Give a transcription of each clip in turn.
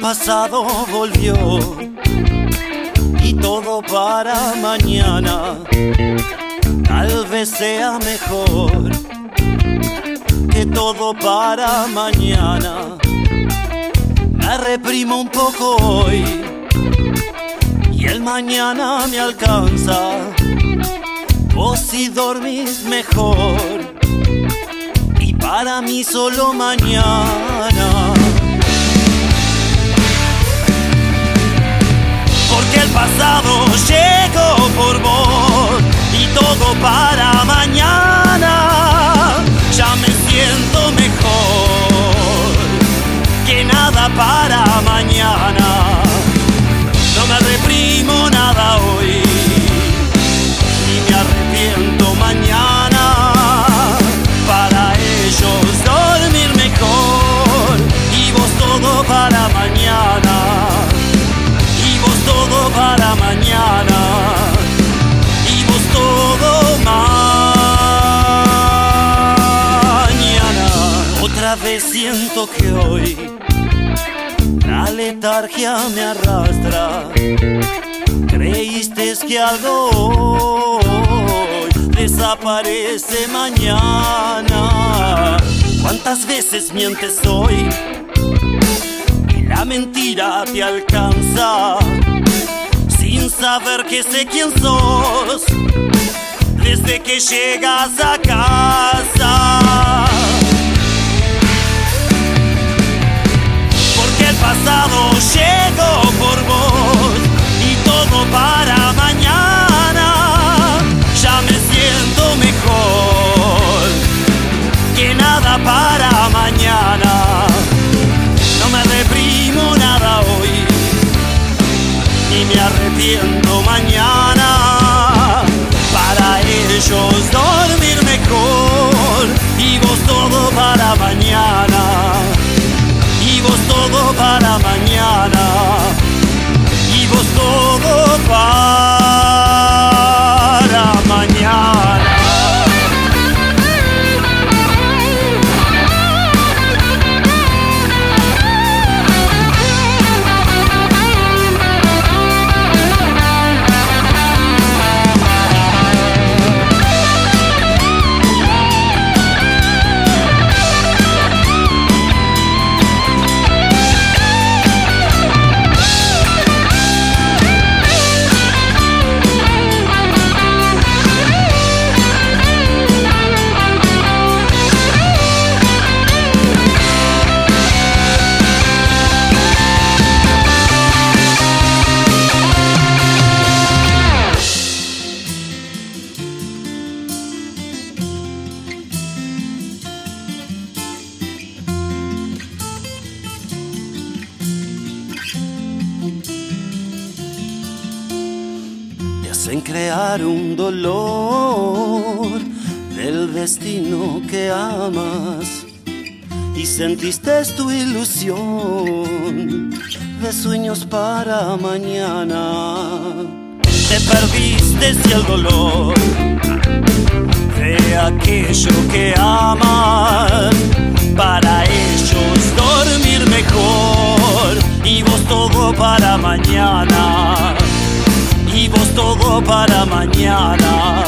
pasado volvió y todo para mañana tal vez sea mejor que todo para mañana. Me reprimo un poco hoy y el mañana me alcanza. Vos si dormís mejor y para mí solo mañana. El pasado llegó por vos y todo para mañana. Ya me siento mejor que nada para mañana. No me reprimo nada hoy, ni me arrepiento mañana. Para ellos dormir mejor y vos todo para Otra vez siento que hoy la letargia me arrastra. Creíste que algo hoy desaparece mañana. ¿Cuántas veces mientes hoy? Y la mentira te alcanza sin saber que sé quién sos desde que llegas a casa. Pasado llegó hacen crear un dolor del destino que amas. Y sentiste tu ilusión de sueños para mañana. Te perdiste si el dolor de aquello que aman para ellos dormir mejor y vos todo para mañana todo para mañana.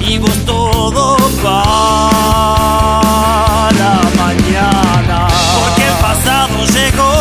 Y vos todo para mañana. Porque el pasado llegó